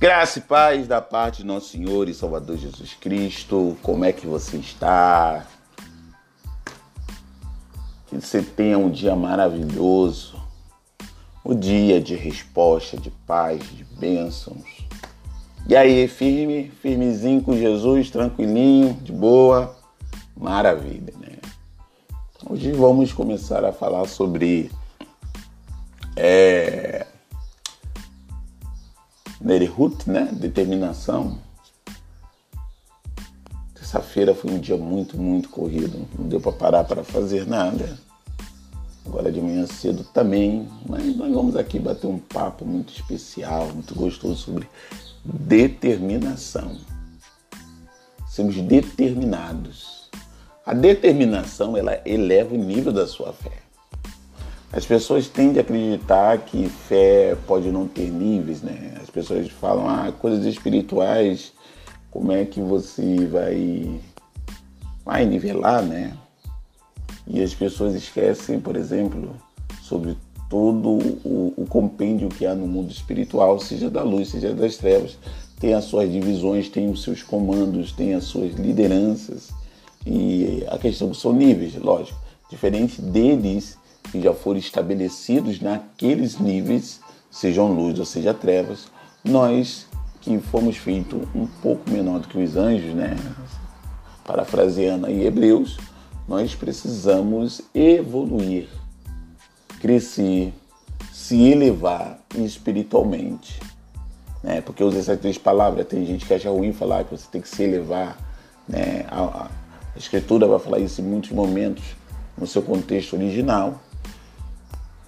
Graça e paz da parte de nosso Senhor e Salvador Jesus Cristo. Como é que você está? Que você tenha um dia maravilhoso, um dia de resposta, de paz, de bênçãos. E aí, firme, firmezinho com Jesus, tranquilinho, de boa, maravilha, né? Hoje vamos começar a falar sobre é, Nerihut, né? Determinação. Terça-feira foi um dia muito, muito corrido. Não deu para parar para fazer nada. Agora de manhã cedo também. Mas nós vamos aqui bater um papo muito especial, muito gostoso sobre determinação. Sermos determinados. A determinação ela eleva o nível da sua fé. As pessoas tendem a acreditar que fé pode não ter níveis, né? As pessoas falam, ah, coisas espirituais, como é que você vai, vai nivelar, né? E as pessoas esquecem, por exemplo, sobre todo o, o compêndio que há no mundo espiritual, seja da luz, seja das trevas, tem as suas divisões, tem os seus comandos, tem as suas lideranças. E a questão são níveis, lógico. Diferente deles, que já foram estabelecidos naqueles níveis, sejam luz ou seja trevas, nós que fomos feitos um pouco menor do que os anjos, né? Parafraseando aí Hebreus, nós precisamos evoluir, crescer, se elevar espiritualmente. Né? Porque usei essas três palavras, tem gente que acha ruim falar que você tem que se elevar. Né? A, a Escritura vai falar isso em muitos momentos no seu contexto original,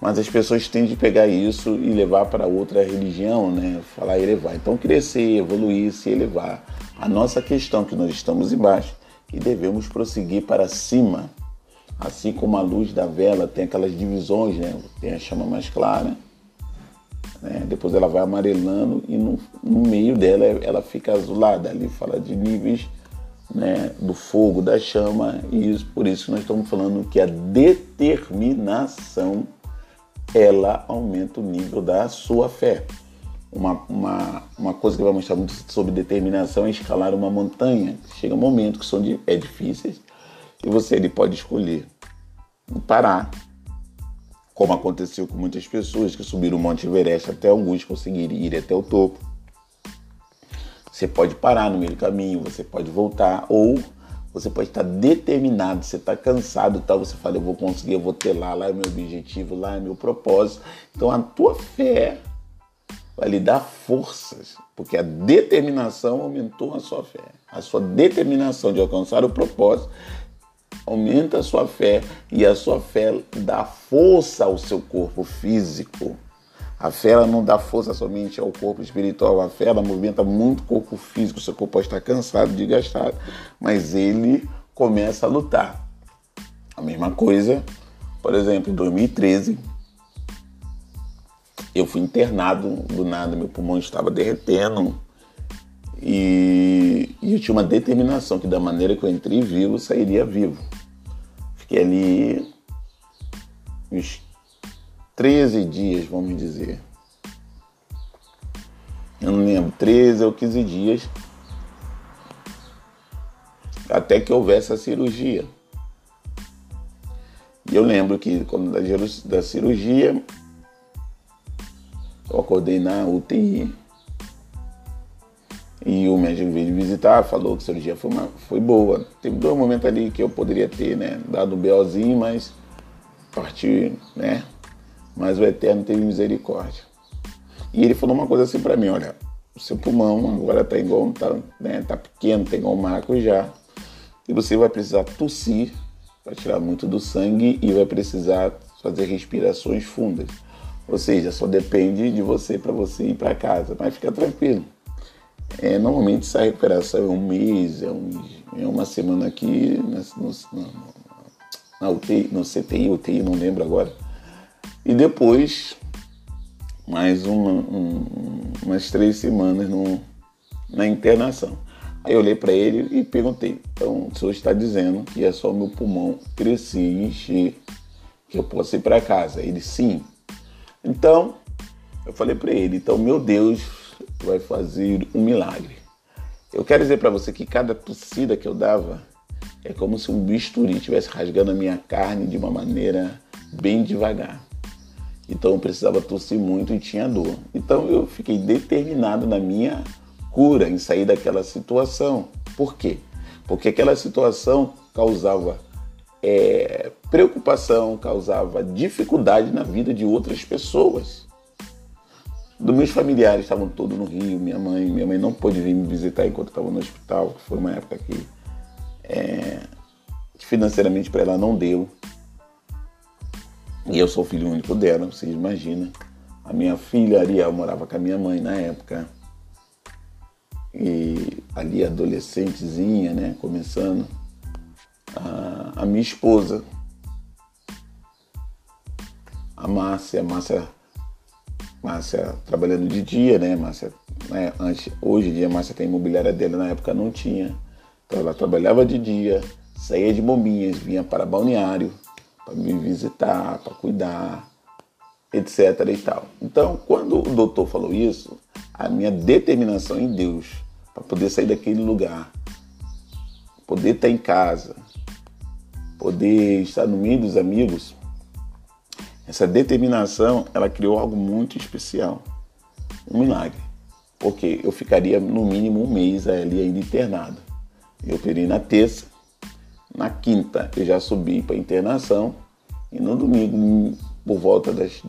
mas as pessoas tendem a pegar isso e levar para outra religião, né? Falar elevar. Então crescer, evoluir, se elevar. A nossa questão é que nós estamos embaixo e devemos prosseguir para cima. Assim como a luz da vela tem aquelas divisões, né? Tem a chama mais clara, né? depois ela vai amarelando e no, no meio dela ela fica azulada. Ali fala de níveis né, do fogo, da chama, e isso, por isso nós estamos falando que a determinação ela aumenta o nível da sua fé. Uma, uma, uma coisa que vai mostrar muito sobre determinação é escalar uma montanha. Chega um momento que são é difíceis e você ele pode escolher parar, como aconteceu com muitas pessoas que subiram o Monte Everest até alguns conseguirem ir até o topo. Você pode parar no meio do caminho, você pode voltar ou você pode estar determinado, você está cansado, tal, você fala, eu vou conseguir, eu vou ter lá, lá é meu objetivo, lá é meu propósito. Então a tua fé vai lhe dar forças, porque a determinação aumentou a sua fé. A sua determinação de alcançar o propósito aumenta a sua fé e a sua fé dá força ao seu corpo físico. A fé ela não dá força somente ao corpo espiritual, a fé ela movimenta muito o corpo físico, seu corpo pode estar cansado, desgastado, mas ele começa a lutar. A mesma coisa, por exemplo, em 2013, eu fui internado do nada, meu pulmão estava derretendo e, e eu tinha uma determinação que da maneira que eu entrei vivo, eu sairia vivo. Fiquei ali uns 13 dias, vamos dizer. Eu não lembro, 13 ou 15 dias. Até que houvesse a cirurgia. E eu lembro que quando da cirurgia, eu acordei na UTI. E o médico veio visitar, falou que a cirurgia foi, uma, foi boa. Teve dois momentos ali que eu poderia ter, né, dado um BOzinho, mas partiu, né, mas o Eterno teve misericórdia. E ele falou uma coisa assim para mim, olha, o seu pulmão agora tá igual, tá, né, tá pequeno, tem igual um já, e você vai precisar tossir para tirar muito do sangue e vai precisar fazer respirações fundas. Ou seja, só depende de você para você ir para casa, mas fica tranquilo. É, normalmente essa recuperação é um mês, é, um, é uma semana aqui no, na UTI, no CTI, UTI, não lembro agora e depois, mais uma, um, umas três semanas no, na internação. Aí eu olhei para ele e perguntei: então o senhor está dizendo que é só meu pulmão crescer e encher, que eu posso ir para casa? Ele sim. Então eu falei para ele: então meu Deus vai fazer um milagre. Eu quero dizer para você que cada tossida que eu dava é como se um bisturi estivesse rasgando a minha carne de uma maneira bem devagar. Então eu precisava tossir muito e tinha dor. Então eu fiquei determinado na minha cura, em sair daquela situação. Por quê? Porque aquela situação causava é, preocupação, causava dificuldade na vida de outras pessoas. Dos meus familiares estavam todos no Rio, minha mãe, minha mãe não pôde vir me visitar enquanto estava no hospital, que foi uma época que, é, financeiramente para ela não deu. E eu sou filho único dela, vocês imaginam. A minha filha Ariel morava com a minha mãe na época. E ali adolescentezinha, né, começando. A, a minha esposa, a Márcia, a Márcia, Márcia trabalhando de dia, né, Márcia, né, antes, hoje em dia a Márcia tem imobiliária dela, na época não tinha. Então ela trabalhava de dia, saía de bombinhas, vinha para balneário, para me visitar, para cuidar, etc. e tal. Então, quando o doutor falou isso, a minha determinação em Deus para poder sair daquele lugar, poder estar em casa, poder estar no meio dos amigos, essa determinação ela criou algo muito especial, um milagre, porque eu ficaria no mínimo um mês ali ainda internado. Eu operei na terça, na quinta eu já subi para internação e no domingo, por volta das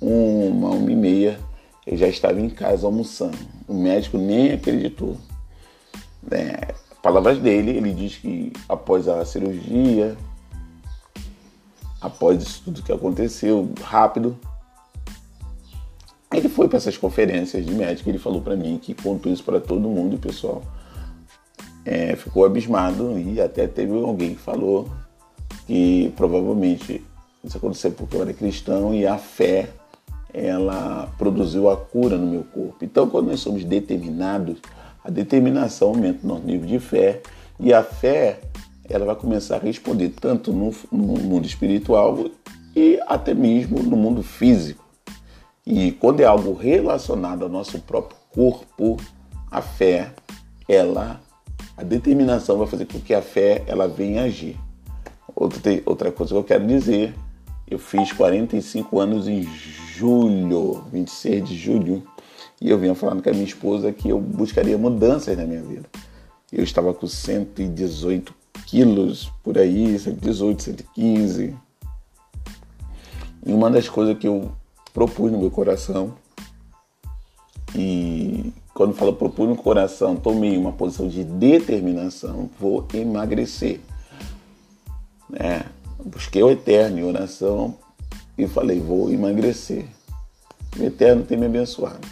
uma, uma e meia, eu já estava em casa almoçando. O médico nem acreditou. É, palavras dele, ele diz que após a cirurgia, após isso tudo que aconteceu, rápido, ele foi para essas conferências de médico. Ele falou para mim que contou isso para todo mundo, pessoal é, ficou abismado e até teve alguém que falou que provavelmente isso aconteceu porque eu era cristão e a fé ela produziu a cura no meu corpo. Então, quando nós somos determinados, a determinação aumenta o nosso nível de fé e a fé ela vai começar a responder tanto no, no mundo espiritual e até mesmo no mundo físico. E quando é algo relacionado ao nosso próprio corpo, a fé, ela a determinação vai fazer com que a fé ela venha agir. Outra, outra coisa que eu quero dizer, eu fiz 45 anos em julho, 26 de julho, e eu vinha falando com a minha esposa que eu buscaria mudanças na minha vida. Eu estava com 118 quilos por aí, 118, 115. E uma das coisas que eu propus no meu coração e quando falo propus no coração, tomei uma posição de determinação, vou emagrecer. Né? Busquei o Eterno em oração e falei, vou emagrecer. O Eterno tem me abençoado.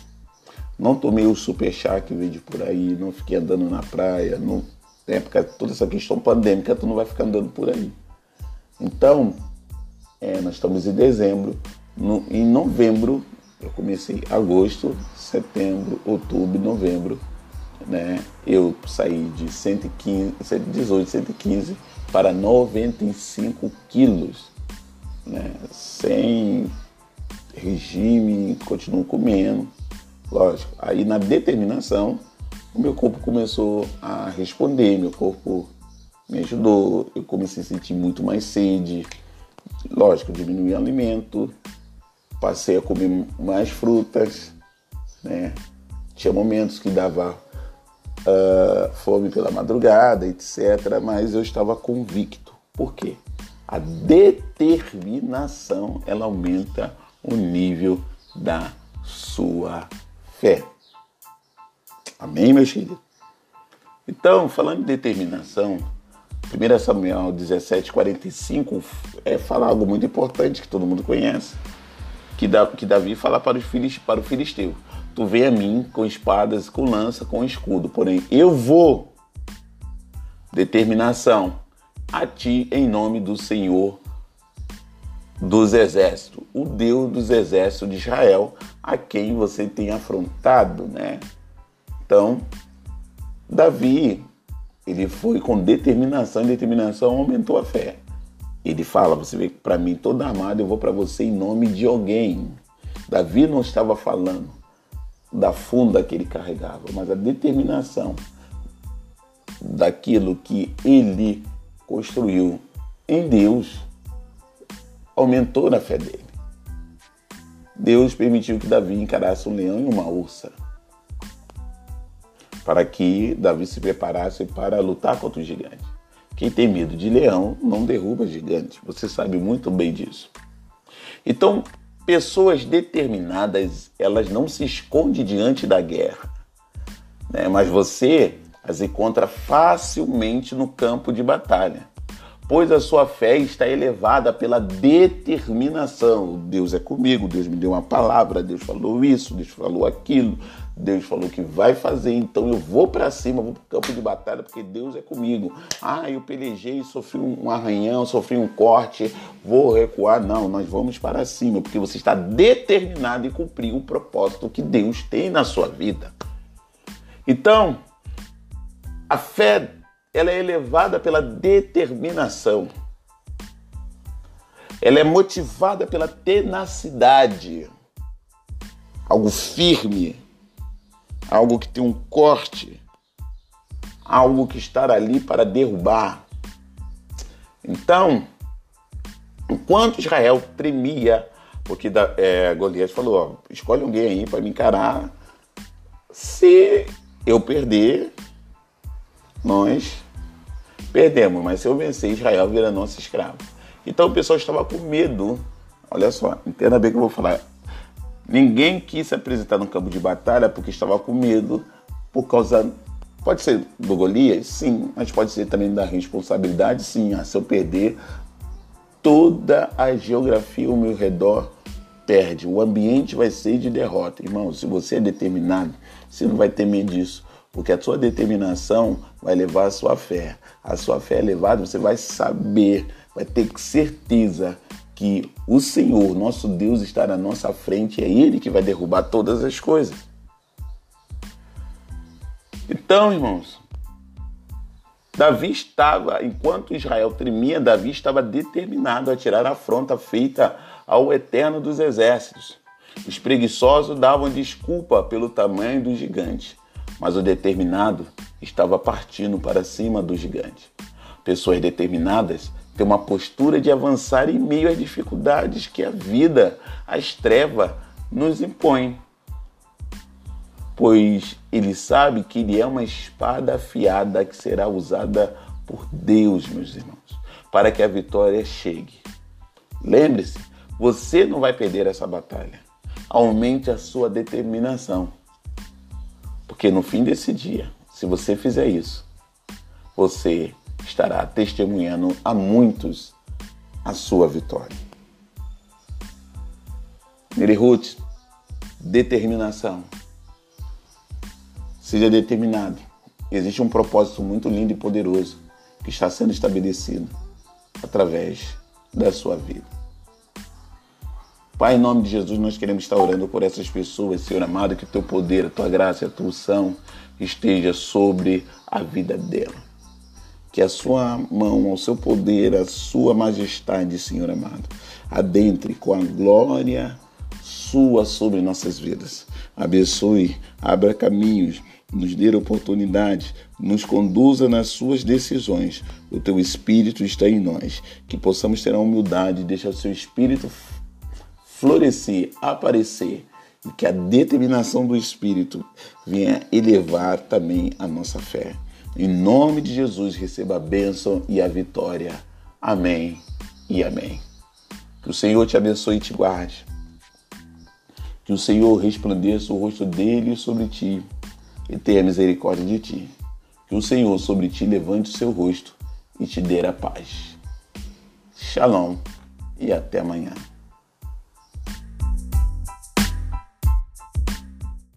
Não tomei o super chá que veio de por aí, não fiquei andando na praia, não, época, toda essa questão pandêmica, tu não vai ficar andando por aí. Então, é, nós estamos em dezembro, no, em novembro eu comecei agosto, setembro, outubro, novembro. Né? Eu saí de 115, 118, 115 para 95 quilos. Né? Sem regime, continuo comendo. Lógico. Aí na determinação, o meu corpo começou a responder, meu corpo me ajudou, eu comecei a sentir muito mais sede. Lógico, diminuí o alimento, passei a comer mais frutas, né? Tinha momentos que dava uh, fome pela madrugada, etc. Mas eu estava convicto. Por quê? A determinação ela aumenta o nível da sua fé. Amém, meus filhos? Então, falando de determinação, 1 Samuel 17,45 é falar algo muito importante que todo mundo conhece que, Davi fala para, os para o filisteu: Tu vem a mim com espadas, com lança, com escudo, porém eu vou. Determinação a ti em nome do Senhor dos exércitos, o Deus dos exércitos de Israel, a quem você tem afrontado, né? Então, Davi, ele foi com determinação e determinação aumentou a fé. Ele fala: Você vê para mim toda armada eu vou para você em nome de alguém. Davi não estava falando da funda que ele carregava, mas a determinação daquilo que ele construiu em Deus aumentou na fé dele. Deus permitiu que Davi encarasse um leão e uma ursa para que Davi se preparasse para lutar contra o gigante. Quem tem medo de leão não derruba gigante. Você sabe muito bem disso. Então, pessoas determinadas, elas não se escondem diante da guerra. Né? Mas você as encontra facilmente no campo de batalha pois a sua fé está elevada pela determinação. Deus é comigo, Deus me deu uma palavra, Deus falou isso, Deus falou aquilo, Deus falou que vai fazer, então eu vou para cima, vou para o campo de batalha, porque Deus é comigo. Ah, eu pelejei, sofri um arranhão, sofri um corte, vou recuar. Não, nós vamos para cima, porque você está determinado em cumprir o propósito que Deus tem na sua vida. Então, a fé ela é elevada pela determinação. Ela é motivada pela tenacidade. Algo firme, algo que tem um corte, algo que está ali para derrubar. Então, enquanto Israel tremia, porque é, Golias falou: ó, escolhe alguém aí para me encarar. Se eu perder, nós Perdemos, mas se eu vencer, Israel vira nosso escravo. Então o pessoal estava com medo. Olha só, entenda bem o que eu vou falar. Ninguém quis se apresentar no campo de batalha porque estava com medo, por causa. Pode ser do Golias? Sim, mas pode ser também da responsabilidade? Sim. Ah, se eu perder, toda a geografia ao meu redor perde. O ambiente vai ser de derrota. Irmão, se você é determinado, você não vai temer disso. Porque a sua determinação vai levar a sua fé. A sua fé elevada, você vai saber, vai ter certeza que o Senhor, nosso Deus, está na nossa frente, é Ele que vai derrubar todas as coisas. Então, irmãos, Davi estava, enquanto Israel tremia, Davi estava determinado a tirar a afronta feita ao Eterno dos Exércitos. Os preguiçosos davam desculpa pelo tamanho do gigante mas o determinado estava partindo para cima do gigante. Pessoas determinadas têm uma postura de avançar em meio às dificuldades que a vida, as trevas, nos impõe. Pois ele sabe que ele é uma espada afiada que será usada por Deus, meus irmãos, para que a vitória chegue. Lembre-se, você não vai perder essa batalha. Aumente a sua determinação. Porque no fim desse dia, se você fizer isso, você estará testemunhando a muitos a sua vitória. Nerihut, determinação. Seja determinado. Existe um propósito muito lindo e poderoso que está sendo estabelecido através da sua vida. Pai, em nome de Jesus, nós queremos estar orando por essas pessoas, Senhor amado, que o teu poder, a tua graça a tua unção esteja sobre a vida dela. Que a sua mão, o seu poder, a sua majestade, Senhor amado, adentre com a glória sua sobre nossas vidas. Abençoe, abra caminhos, nos dê oportunidade, nos conduza nas suas decisões. O teu Espírito está em nós. Que possamos ter a humildade, deixar o seu Espírito florescer, aparecer e que a determinação do Espírito venha elevar também a nossa fé. Em nome de Jesus, receba a bênção e a vitória. Amém e amém. Que o Senhor te abençoe e te guarde. Que o Senhor resplandeça o rosto dele sobre ti e tenha misericórdia de ti. Que o Senhor sobre ti levante o seu rosto e te dê a paz. Shalom e até amanhã.